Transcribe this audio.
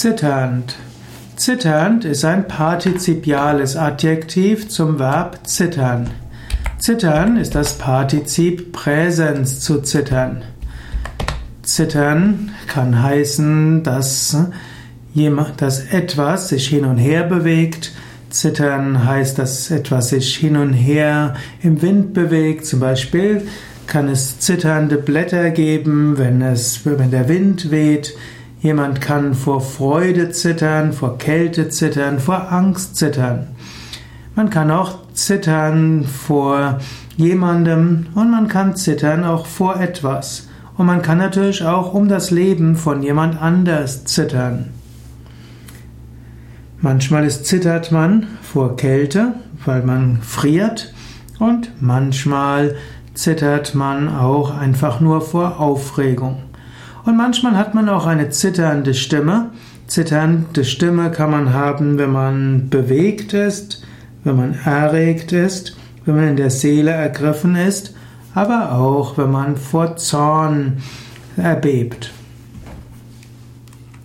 Zitternd. Zitternd ist ein partizipiales Adjektiv zum Verb zittern. Zittern ist das Partizip Präsens zu zittern. Zittern kann heißen, dass, jemand, dass etwas sich hin und her bewegt. Zittern heißt, dass etwas sich hin und her im Wind bewegt. Zum Beispiel kann es zitternde Blätter geben, wenn, es, wenn der Wind weht. Jemand kann vor Freude zittern, vor Kälte zittern, vor Angst zittern. Man kann auch zittern vor jemandem und man kann zittern auch vor etwas. Und man kann natürlich auch um das Leben von jemand anders zittern. Manchmal ist, zittert man vor Kälte, weil man friert und manchmal zittert man auch einfach nur vor Aufregung. Und manchmal hat man auch eine zitternde Stimme. Zitternde Stimme kann man haben, wenn man bewegt ist, wenn man erregt ist, wenn man in der Seele ergriffen ist, aber auch wenn man vor Zorn erbebt.